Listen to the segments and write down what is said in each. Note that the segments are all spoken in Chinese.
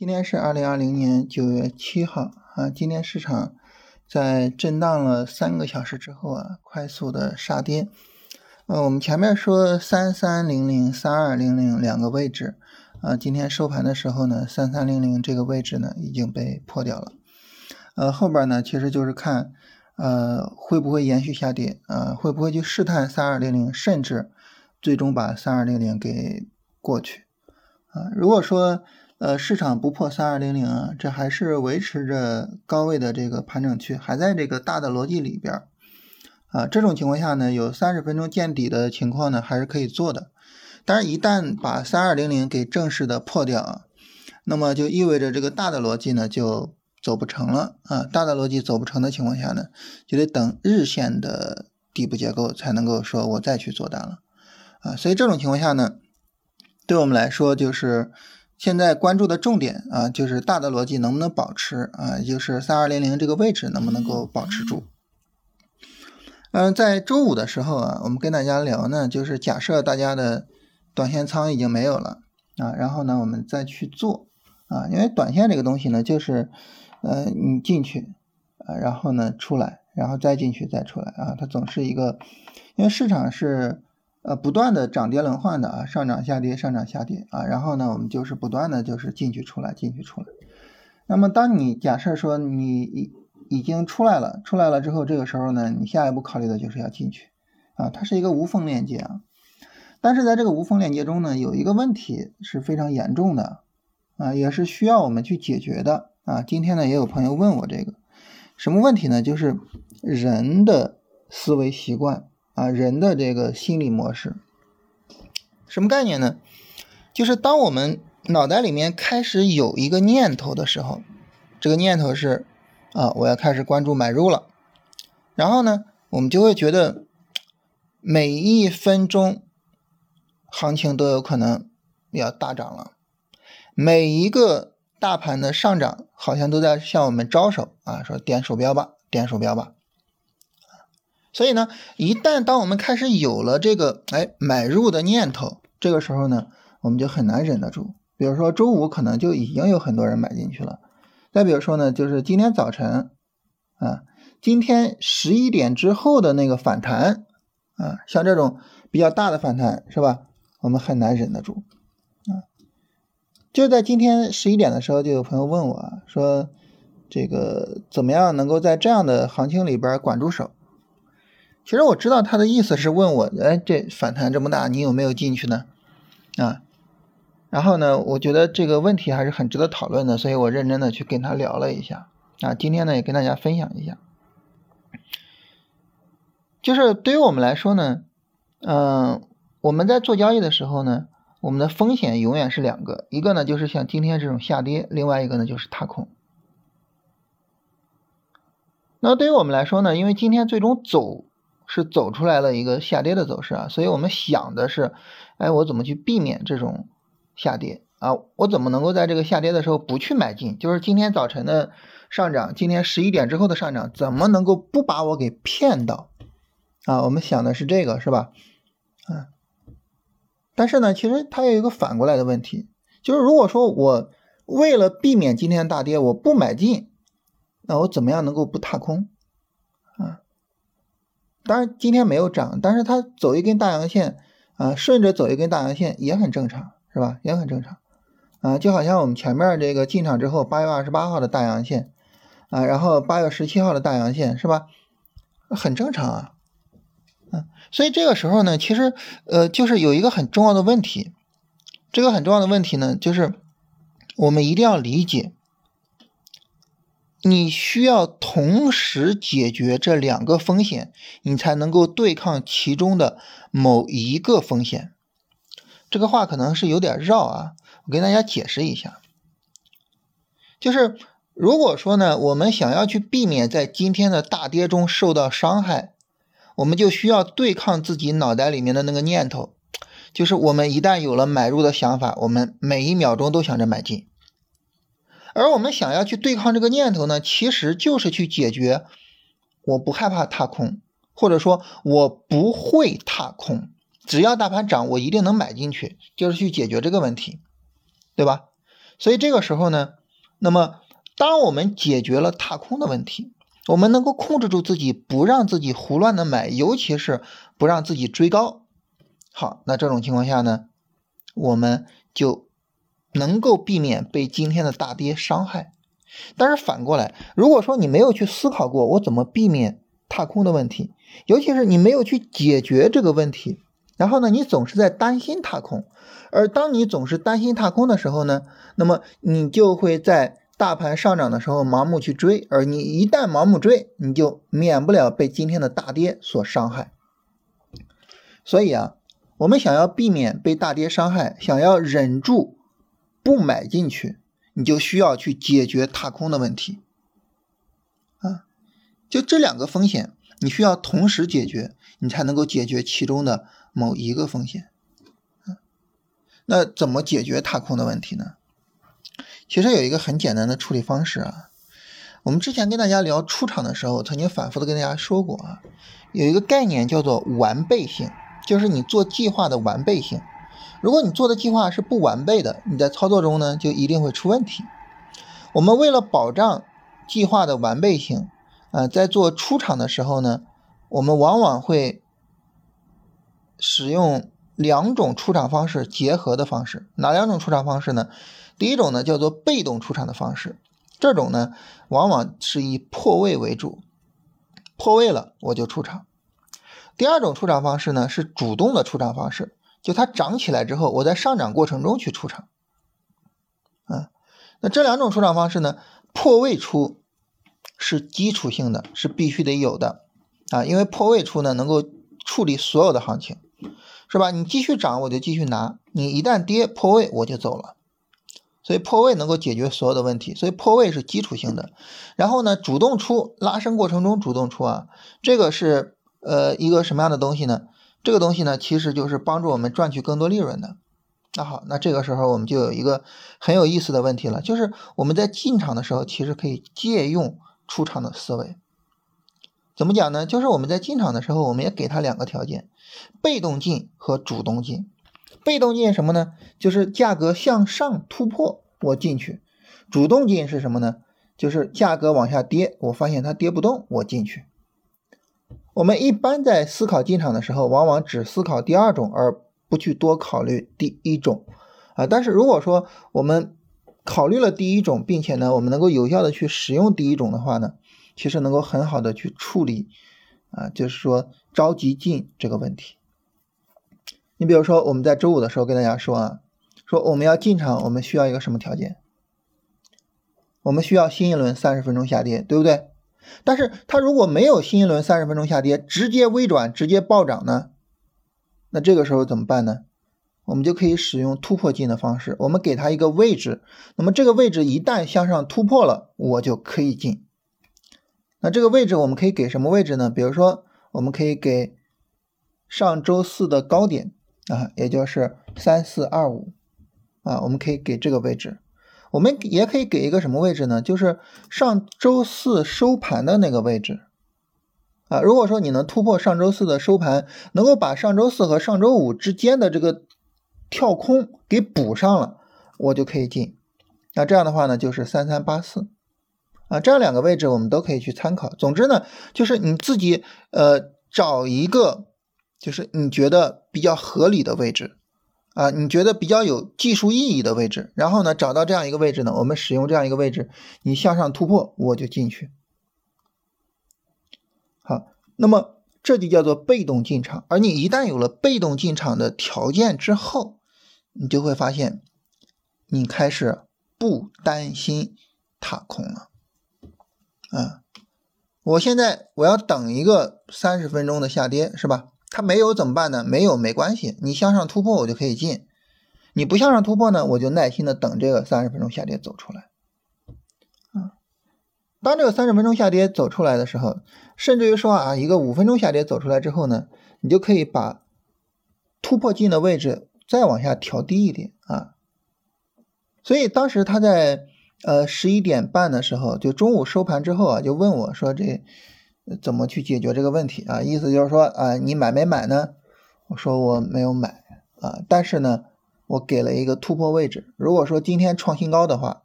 今天是二零二零年九月七号啊，今天市场在震荡了三个小时之后啊，快速的杀跌。呃，我们前面说三三零零、三二零零两个位置啊，今天收盘的时候呢，三三零零这个位置呢已经被破掉了。呃，后边呢其实就是看呃会不会延续下跌啊，会不会去试探三二零零，甚至最终把三二零零给过去啊？如果说呃，市场不破三二零零啊，这还是维持着高位的这个盘整区，还在这个大的逻辑里边啊。这种情况下呢，有三十分钟见底的情况呢，还是可以做的。但是，一旦把三二零零给正式的破掉啊，那么就意味着这个大的逻辑呢就走不成了啊。大的逻辑走不成的情况下呢，就得等日线的底部结构才能够说我再去做单了啊。所以这种情况下呢，对我们来说就是。现在关注的重点啊，就是大的逻辑能不能保持啊，也就是三二零零这个位置能不能够保持住。嗯，在周五的时候啊，我们跟大家聊呢，就是假设大家的短线仓已经没有了啊，然后呢，我们再去做啊，因为短线这个东西呢，就是呃，你进去啊，然后呢出来，然后再进去再出来啊，它总是一个，因为市场是。呃，不断的涨跌轮换的啊，上涨下跌，上涨下跌啊，然后呢，我们就是不断的就是进去出来，进去出来。那么，当你假设说你已已经出来了，出来了之后，这个时候呢，你下一步考虑的就是要进去啊，它是一个无缝链接啊。但是在这个无缝链接中呢，有一个问题是非常严重的啊，也是需要我们去解决的啊。今天呢，也有朋友问我这个什么问题呢？就是人的思维习惯。啊，人的这个心理模式，什么概念呢？就是当我们脑袋里面开始有一个念头的时候，这个念头是啊，我要开始关注买入了。然后呢，我们就会觉得每一分钟行情都有可能要大涨了，每一个大盘的上涨好像都在向我们招手啊，说点鼠标吧，点鼠标吧。所以呢，一旦当我们开始有了这个哎买入的念头，这个时候呢，我们就很难忍得住。比如说周五可能就已经有很多人买进去了。再比如说呢，就是今天早晨啊，今天十一点之后的那个反弹啊，像这种比较大的反弹是吧？我们很难忍得住啊。就在今天十一点的时候，就有朋友问我说，这个怎么样能够在这样的行情里边管住手？其实我知道他的意思是问我，哎，这反弹这么大，你有没有进去呢？啊，然后呢，我觉得这个问题还是很值得讨论的，所以我认真的去跟他聊了一下。啊，今天呢也跟大家分享一下，就是对于我们来说呢，嗯，我们在做交易的时候呢，我们的风险永远是两个，一个呢就是像今天这种下跌，另外一个呢就是踏空。那对于我们来说呢，因为今天最终走。是走出来了一个下跌的走势啊，所以我们想的是，哎，我怎么去避免这种下跌啊？我怎么能够在这个下跌的时候不去买进？就是今天早晨的上涨，今天十一点之后的上涨，怎么能够不把我给骗到啊？我们想的是这个，是吧？啊，但是呢，其实它有一个反过来的问题，就是如果说我为了避免今天大跌，我不买进，那我怎么样能够不踏空？当然今天没有涨，但是它走一根大阳线啊，顺着走一根大阳线也很正常，是吧？也很正常啊，就好像我们前面这个进场之后，八月二十八号的大阳线啊，然后八月十七号的大阳线，是吧？很正常啊，嗯，所以这个时候呢，其实呃，就是有一个很重要的问题，这个很重要的问题呢，就是我们一定要理解。你需要同时解决这两个风险，你才能够对抗其中的某一个风险。这个话可能是有点绕啊，我跟大家解释一下。就是如果说呢，我们想要去避免在今天的大跌中受到伤害，我们就需要对抗自己脑袋里面的那个念头，就是我们一旦有了买入的想法，我们每一秒钟都想着买进。而我们想要去对抗这个念头呢，其实就是去解决我不害怕踏空，或者说我不会踏空，只要大盘涨，我一定能买进去，就是去解决这个问题，对吧？所以这个时候呢，那么当我们解决了踏空的问题，我们能够控制住自己，不让自己胡乱的买，尤其是不让自己追高。好，那这种情况下呢，我们就能够避免被今天的大跌伤害。但是反过来，如果说你没有去思考过我怎么避免踏空的问题，尤其是你没有去解决这个问题，然后呢，你总是在担心踏空，而当你总是担心踏空的时候呢，那么你就会在大盘上涨的时候盲目去追，而你一旦盲目追，你就免不了被今天的大跌所伤害。所以啊，我们想要避免被大跌伤害，想要忍住不买进去。你就需要去解决踏空的问题，啊，就这两个风险，你需要同时解决，你才能够解决其中的某一个风险。啊那怎么解决踏空的问题呢？其实有一个很简单的处理方式啊。我们之前跟大家聊出场的时候，曾经反复的跟大家说过啊，有一个概念叫做完备性，就是你做计划的完备性。如果你做的计划是不完备的，你在操作中呢就一定会出问题。我们为了保障计划的完备性，呃，在做出场的时候呢，我们往往会使用两种出场方式结合的方式。哪两种出场方式呢？第一种呢叫做被动出场的方式，这种呢往往是以破位为主，破位了我就出场。第二种出场方式呢是主动的出场方式。就它涨起来之后，我在上涨过程中去出场，啊，那这两种出场方式呢，破位出是基础性的，是必须得有的，啊，因为破位出呢能够处理所有的行情，是吧？你继续涨我就继续拿，你一旦跌破位我就走了，所以破位能够解决所有的问题，所以破位是基础性的。然后呢，主动出拉升过程中主动出啊，这个是呃一个什么样的东西呢？这个东西呢，其实就是帮助我们赚取更多利润的。那好，那这个时候我们就有一个很有意思的问题了，就是我们在进场的时候，其实可以借用出场的思维。怎么讲呢？就是我们在进场的时候，我们也给他两个条件：被动进和主动进。被动进什么呢？就是价格向上突破我进去；主动进是什么呢？就是价格往下跌，我发现它跌不动，我进去。我们一般在思考进场的时候，往往只思考第二种，而不去多考虑第一种啊。但是如果说我们考虑了第一种，并且呢，我们能够有效的去使用第一种的话呢，其实能够很好的去处理啊，就是说着急进这个问题。你比如说我们在周五的时候跟大家说啊，说我们要进场，我们需要一个什么条件？我们需要新一轮三十分钟下跌，对不对？但是它如果没有新一轮三十分钟下跌，直接微转，直接暴涨呢？那这个时候怎么办呢？我们就可以使用突破进的方式，我们给它一个位置，那么这个位置一旦向上突破了，我就可以进。那这个位置我们可以给什么位置呢？比如说，我们可以给上周四的高点啊，也就是三四二五啊，我们可以给这个位置。我们也可以给一个什么位置呢？就是上周四收盘的那个位置啊。如果说你能突破上周四的收盘，能够把上周四和上周五之间的这个跳空给补上了，我就可以进。那这样的话呢，就是三三八四啊，这样两个位置我们都可以去参考。总之呢，就是你自己呃找一个，就是你觉得比较合理的位置。啊，你觉得比较有技术意义的位置，然后呢，找到这样一个位置呢，我们使用这样一个位置，你向上突破，我就进去。好，那么这就叫做被动进场。而你一旦有了被动进场的条件之后，你就会发现，你开始不担心踏空了。啊，我现在我要等一个三十分钟的下跌，是吧？它没有怎么办呢？没有没关系，你向上突破我就可以进，你不向上突破呢，我就耐心的等这个三十分钟下跌走出来。啊，当这个三十分钟下跌走出来的时候，甚至于说啊，一个五分钟下跌走出来之后呢，你就可以把突破进的位置再往下调低一点啊。所以当时他在呃十一点半的时候，就中午收盘之后啊，就问我说这。怎么去解决这个问题啊？意思就是说啊，你买没买呢？我说我没有买啊，但是呢，我给了一个突破位置。如果说今天创新高的话，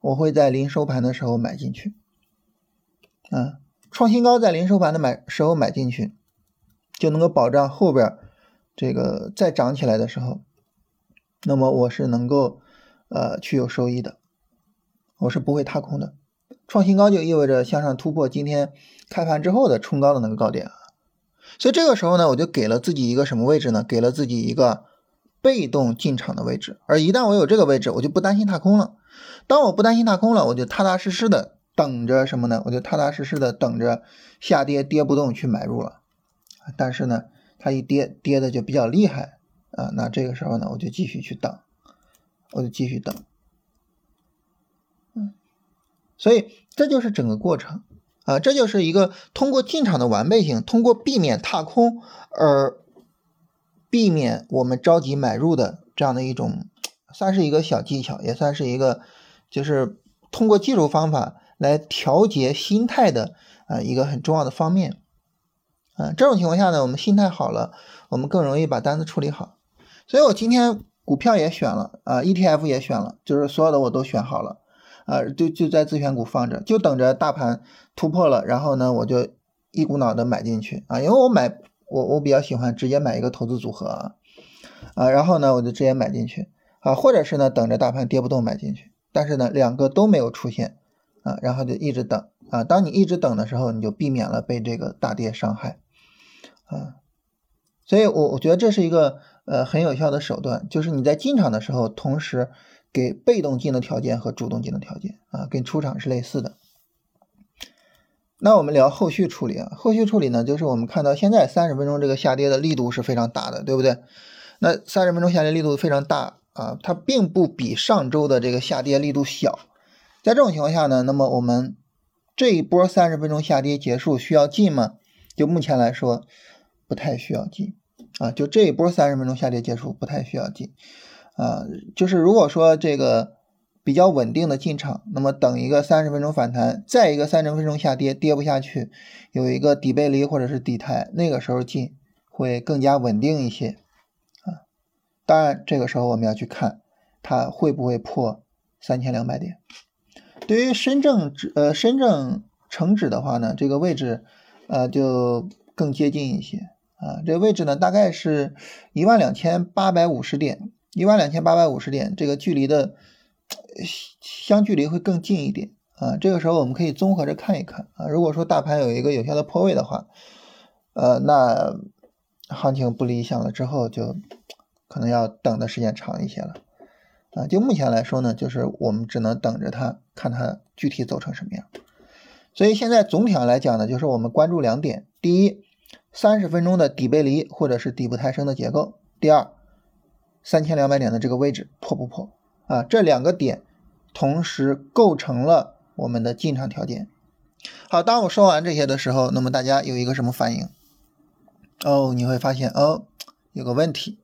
我会在临收盘的时候买进去。啊，创新高在临收盘的买时候买进去，就能够保障后边这个再涨起来的时候，那么我是能够呃去有收益的，我是不会踏空的。创新高就意味着向上突破今天开盘之后的冲高的那个高点啊，所以这个时候呢，我就给了自己一个什么位置呢？给了自己一个被动进场的位置。而一旦我有这个位置，我就不担心踏空了。当我不担心踏空了，我就踏踏实实的等着什么呢？我就踏踏实实的等着下跌跌不动去买入了。但是呢，它一跌跌的就比较厉害啊，那这个时候呢，我就继续去等，我就继续等。嗯所以这就是整个过程啊，这就是一个通过进场的完备性，通过避免踏空而避免我们着急买入的这样的一种，算是一个小技巧，也算是一个就是通过技术方法来调节心态的啊一个很重要的方面啊。这种情况下呢，我们心态好了，我们更容易把单子处理好。所以我今天股票也选了啊，ETF 也选了，就是所有的我都选好了。啊，就就在自选股放着，就等着大盘突破了，然后呢，我就一股脑的买进去。啊，因为我买我我比较喜欢直接买一个投资组合啊，啊，然后呢，我就直接买进去。啊，或者是呢，等着大盘跌不动买进去，但是呢，两个都没有出现啊，然后就一直等。啊，当你一直等的时候，你就避免了被这个大跌伤害。啊，所以我我觉得这是一个呃很有效的手段，就是你在进场的时候，同时。给被动进的条件和主动进的条件啊，跟出场是类似的。那我们聊后续处理啊，后续处理呢，就是我们看到现在三十分钟这个下跌的力度是非常大的，对不对？那三十分钟下跌力度非常大啊，它并不比上周的这个下跌力度小。在这种情况下呢，那么我们这一波三十分钟下跌结束需要进吗？就目前来说，不太需要进啊，就这一波三十分钟下跌结束不太需要进。啊，就是如果说这个比较稳定的进场，那么等一个三十分钟反弹，再一个三十分钟下跌，跌不下去，有一个底背离或者是底台，那个时候进会更加稳定一些啊。当然，这个时候我们要去看它会不会破三千两百点。对于深证指呃深证成指的话呢，这个位置呃就更接近一些啊，这个位置呢大概是一万两千八百五十点。一万两千八百五十点，这个距离的相距离会更近一点啊。这个时候我们可以综合着看一看啊。如果说大盘有一个有效的破位的话，呃，那行情不理想了之后，就可能要等的时间长一些了啊。就目前来说呢，就是我们只能等着它，看它具体走成什么样。所以现在总体上来讲呢，就是我们关注两点：第一，三十分钟的底背离或者是底部抬升的结构；第二。三千两百点的这个位置破不破啊？这两个点同时构成了我们的进场条件。好，当我说完这些的时候，那么大家有一个什么反应？哦，你会发现哦，有个问题，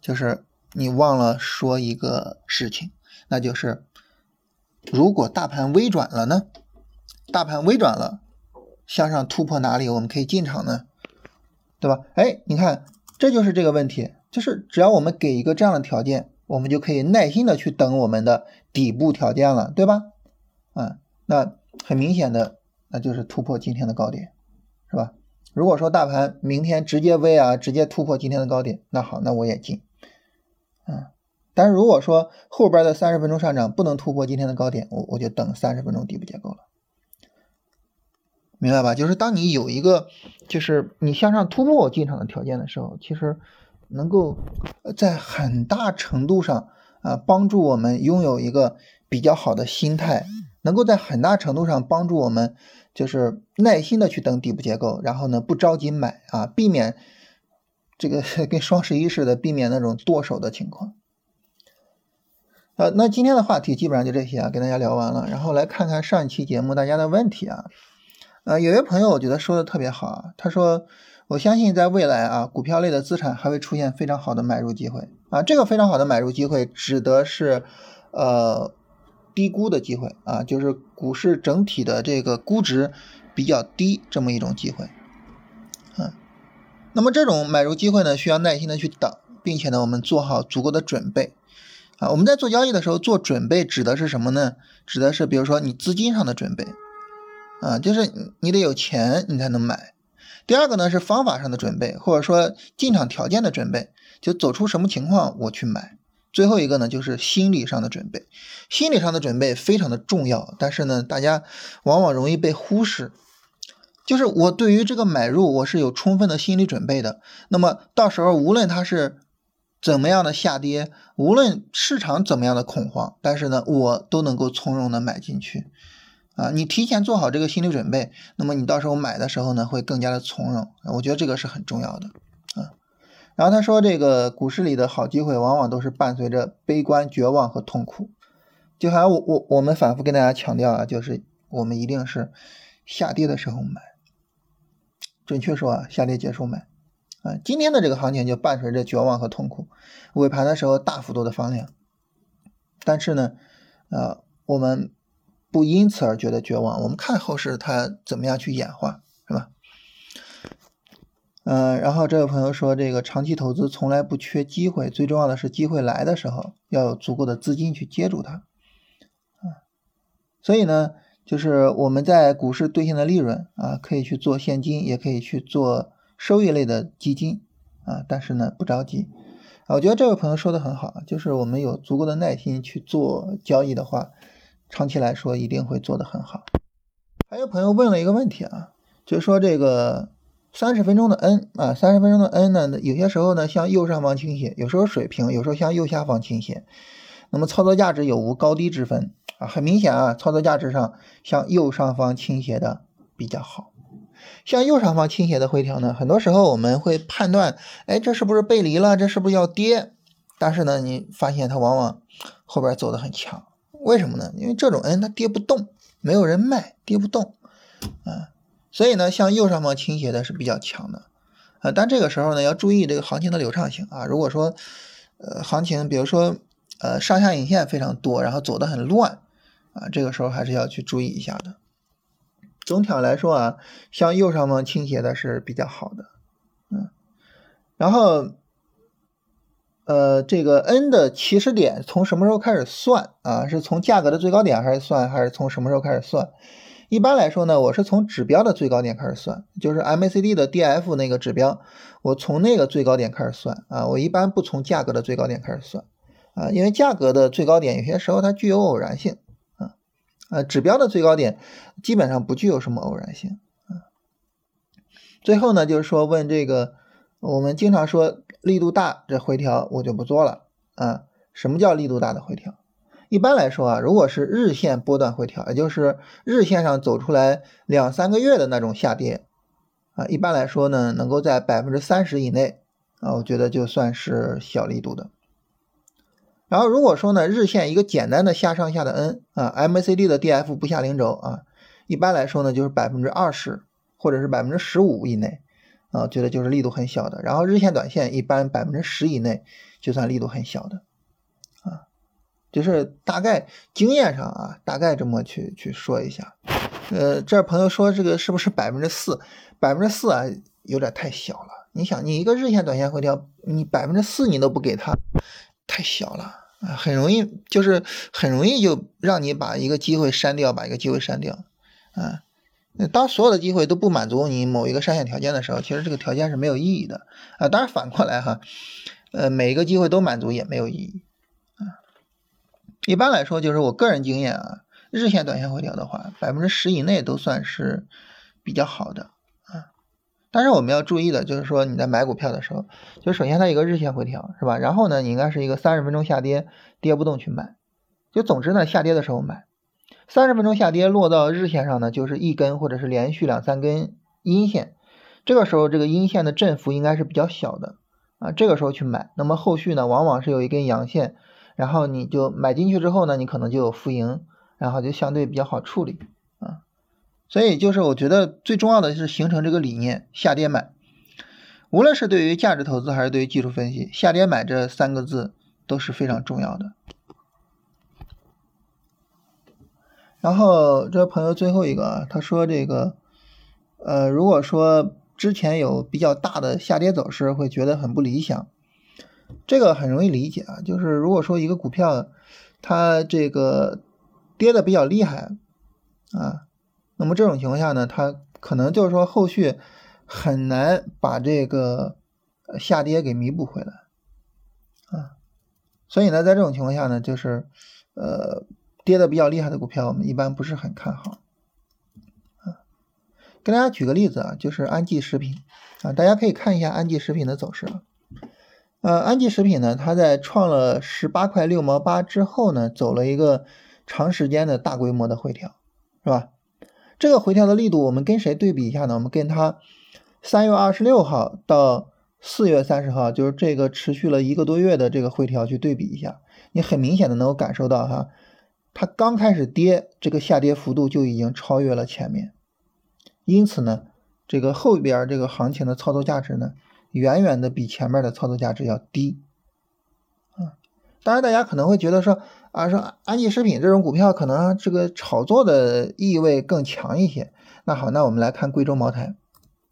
就是你忘了说一个事情，那就是如果大盘微转了呢？大盘微转了，向上突破哪里我们可以进场呢？对吧？哎，你看，这就是这个问题。就是只要我们给一个这样的条件，我们就可以耐心的去等我们的底部条件了，对吧？啊，那很明显的，那就是突破今天的高点，是吧？如果说大盘明天直接 V 啊，直接突破今天的高点，那好，那我也进，嗯。但是如果说后边的三十分钟上涨不能突破今天的高点，我我就等三十分钟底部结构了，明白吧？就是当你有一个就是你向上突破进场的条件的时候，其实。能够在很大程度上啊帮助我们拥有一个比较好的心态，能够在很大程度上帮助我们就是耐心的去等底部结构，然后呢不着急买啊，避免这个 跟双十一似的，避免那种剁手的情况。呃，那今天的话题基本上就这些啊，跟大家聊完了，然后来看看上一期节目大家的问题啊。呃，有位朋友我觉得说的特别好啊，他说。我相信在未来啊，股票类的资产还会出现非常好的买入机会啊。这个非常好的买入机会指的是，呃，低估的机会啊，就是股市整体的这个估值比较低这么一种机会。嗯，那么这种买入机会呢，需要耐心的去等并且呢，我们做好足够的准备啊。我们在做交易的时候做准备，指的是什么呢？指的是比如说你资金上的准备啊，就是你得有钱你才能买。第二个呢是方法上的准备，或者说进场条件的准备，就走出什么情况我去买。最后一个呢就是心理上的准备，心理上的准备非常的重要，但是呢大家往往容易被忽视。就是我对于这个买入我是有充分的心理准备的，那么到时候无论它是怎么样的下跌，无论市场怎么样的恐慌，但是呢我都能够从容的买进去。啊，你提前做好这个心理准备，那么你到时候买的时候呢会更加的从容。我觉得这个是很重要的啊。然后他说，这个股市里的好机会往往都是伴随着悲观、绝望和痛苦。就好像我我我们反复跟大家强调啊，就是我们一定是下跌的时候买。准确说啊，下跌结束买，啊，今天的这个行情就伴随着绝望和痛苦，尾盘的时候大幅度的放量，但是呢，呃，我们不因此而觉得绝望，我们看后市它怎么样去演化，是吧？嗯，然后这位朋友说，这个长期投资从来不缺机会，最重要的是机会来的时候要有足够的资金去接住它，啊，所以呢。就是我们在股市兑现的利润啊，可以去做现金，也可以去做收益类的基金啊，但是呢不着急啊。我觉得这位朋友说的很好，就是我们有足够的耐心去做交易的话，长期来说一定会做得很好。还有朋友问了一个问题啊，就是说这个三十分钟的 N 啊，三十分钟的 N 呢，有些时候呢向右上方倾斜，有时候水平，有时候向右下方倾斜，那么操作价值有无高低之分？啊，很明显啊，操作价值上向右上方倾斜的比较好。向右上方倾斜的回调呢，很多时候我们会判断，哎，这是不是背离了？这是不是要跌？但是呢，你发现它往往后边走的很强，为什么呢？因为这种 N 它跌不动，没有人卖，跌不动啊。所以呢，向右上方倾斜的是比较强的啊。但这个时候呢，要注意这个行情的流畅性啊。如果说呃行情，比如说呃上下影线非常多，然后走的很乱。啊，这个时候还是要去注意一下的。总体上来说啊，向右上方倾斜的是比较好的，嗯。然后，呃，这个 N 的起始点从什么时候开始算啊？是从价格的最高点还是算，还是从什么时候开始算？一般来说呢，我是从指标的最高点开始算，就是 MACD 的 DF 那个指标，我从那个最高点开始算啊。我一般不从价格的最高点开始算啊，因为价格的最高点有些时候它具有偶然性啊。呃，指标的最高点基本上不具有什么偶然性啊。最后呢，就是说问这个，我们经常说力度大这回调我就不做了啊。什么叫力度大的回调？一般来说啊，如果是日线波段回调，也就是日线上走出来两三个月的那种下跌啊，一般来说呢，能够在百分之三十以内啊，我觉得就算是小力度的。然后如果说呢，日线一个简单的下上下的 N 啊，MACD 的 DF 不下零轴啊，一般来说呢就是百分之二十或者是百分之十五以内啊，觉得就是力度很小的。然后日线短线一般百分之十以内就算力度很小的啊，就是大概经验上啊，大概这么去去说一下。呃，这朋友说这个是不是百分之四？百分之四啊，有点太小了。你想，你一个日线短线回调，你百分之四你都不给他。太小了啊，很容易就是很容易就让你把一个机会删掉，把一个机会删掉啊。当所有的机会都不满足你某一个上限条件的时候，其实这个条件是没有意义的啊。当然反过来哈，呃，每一个机会都满足也没有意义啊。一般来说，就是我个人经验啊，日线、短线回调的话，百分之十以内都算是比较好的啊。但是我们要注意的就是说，你在买股票的时候，就首先它一个日线回调，是吧？然后呢，你应该是一个三十分钟下跌，跌不动去买。就总之呢，下跌的时候买。三十分钟下跌落到日线上呢，就是一根或者是连续两三根阴线，这个时候这个阴线的振幅应该是比较小的啊，这个时候去买。那么后续呢，往往是有一根阳线，然后你就买进去之后呢，你可能就有浮盈，然后就相对比较好处理啊。所以就是我觉得最重要的是形成这个理念，下跌买。无论是对于价值投资还是对于技术分析，下跌买这三个字都是非常重要的。然后这朋友最后一个，他说这个，呃，如果说之前有比较大的下跌走势，会觉得很不理想。这个很容易理解啊，就是如果说一个股票它这个跌的比较厉害啊，那么这种情况下呢，它可能就是说后续很难把这个下跌给弥补回来啊，所以呢，在这种情况下呢，就是呃跌的比较厉害的股票，我们一般不是很看好啊。给大家举个例子啊，就是安吉食品啊，大家可以看一下安吉食品的走势。呃，安吉食品呢，它在创了十八块六毛八之后呢，走了一个长时间的大规模的回调，是吧？这个回调的力度，我们跟谁对比一下呢？我们跟它三月二十六号到四月三十号，就是这个持续了一个多月的这个回调去对比一下，你很明显的能够感受到哈，它刚开始跌，这个下跌幅度就已经超越了前面，因此呢，这个后边这个行情的操作价值呢？远远的比前面的操作价值要低，啊，当然大家可能会觉得说啊，说安吉食品这种股票可能这个炒作的意味更强一些。那好，那我们来看贵州茅台，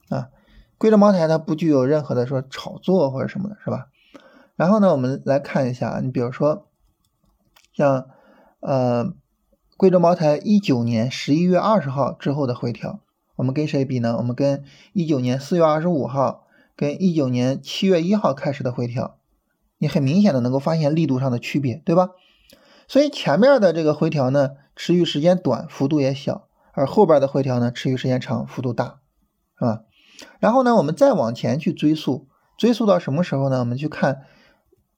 啊，贵州茅台它不具有任何的说炒作或者什么的，是吧？然后呢，我们来看一下，你比如说像呃贵州茅台一九年十一月二十号之后的回调，我们跟谁比呢？我们跟一九年四月二十五号。跟一九年七月一号开始的回调，你很明显的能够发现力度上的区别，对吧？所以前面的这个回调呢，持续时间短，幅度也小；而后边的回调呢，持续时间长，幅度大，是吧？然后呢，我们再往前去追溯，追溯到什么时候呢？我们去看，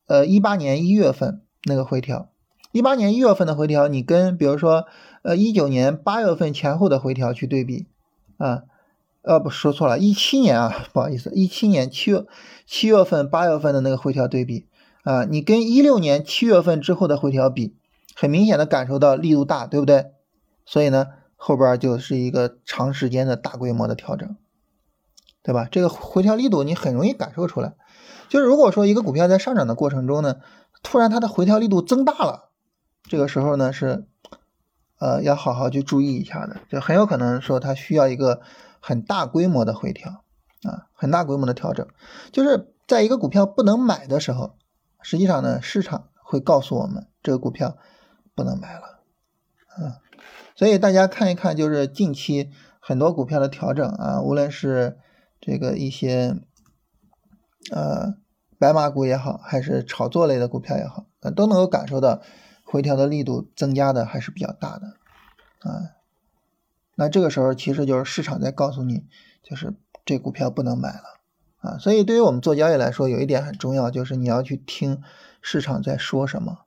呃，一八年一月份那个回调，一八年一月份的回调，你跟比如说，呃，一九年八月份前后的回调去对比，啊。呃，不说错了，一七年啊，不好意思，一七年七月七月份、八月份的那个回调对比啊，你跟一六年七月份之后的回调比，很明显的感受到力度大，对不对？所以呢，后边就是一个长时间的大规模的调整，对吧？这个回调力度你很容易感受出来。就是如果说一个股票在上涨的过程中呢，突然它的回调力度增大了，这个时候呢是呃要好好去注意一下的，就很有可能说它需要一个。很大规模的回调啊，很大规模的调整，就是在一个股票不能买的时候，实际上呢，市场会告诉我们这个股票不能买了啊。所以大家看一看，就是近期很多股票的调整啊，无论是这个一些呃白马股也好，还是炒作类的股票也好，都能够感受到回调的力度增加的还是比较大的啊。那这个时候其实就是市场在告诉你，就是这股票不能买了啊。所以对于我们做交易来说，有一点很重要，就是你要去听市场在说什么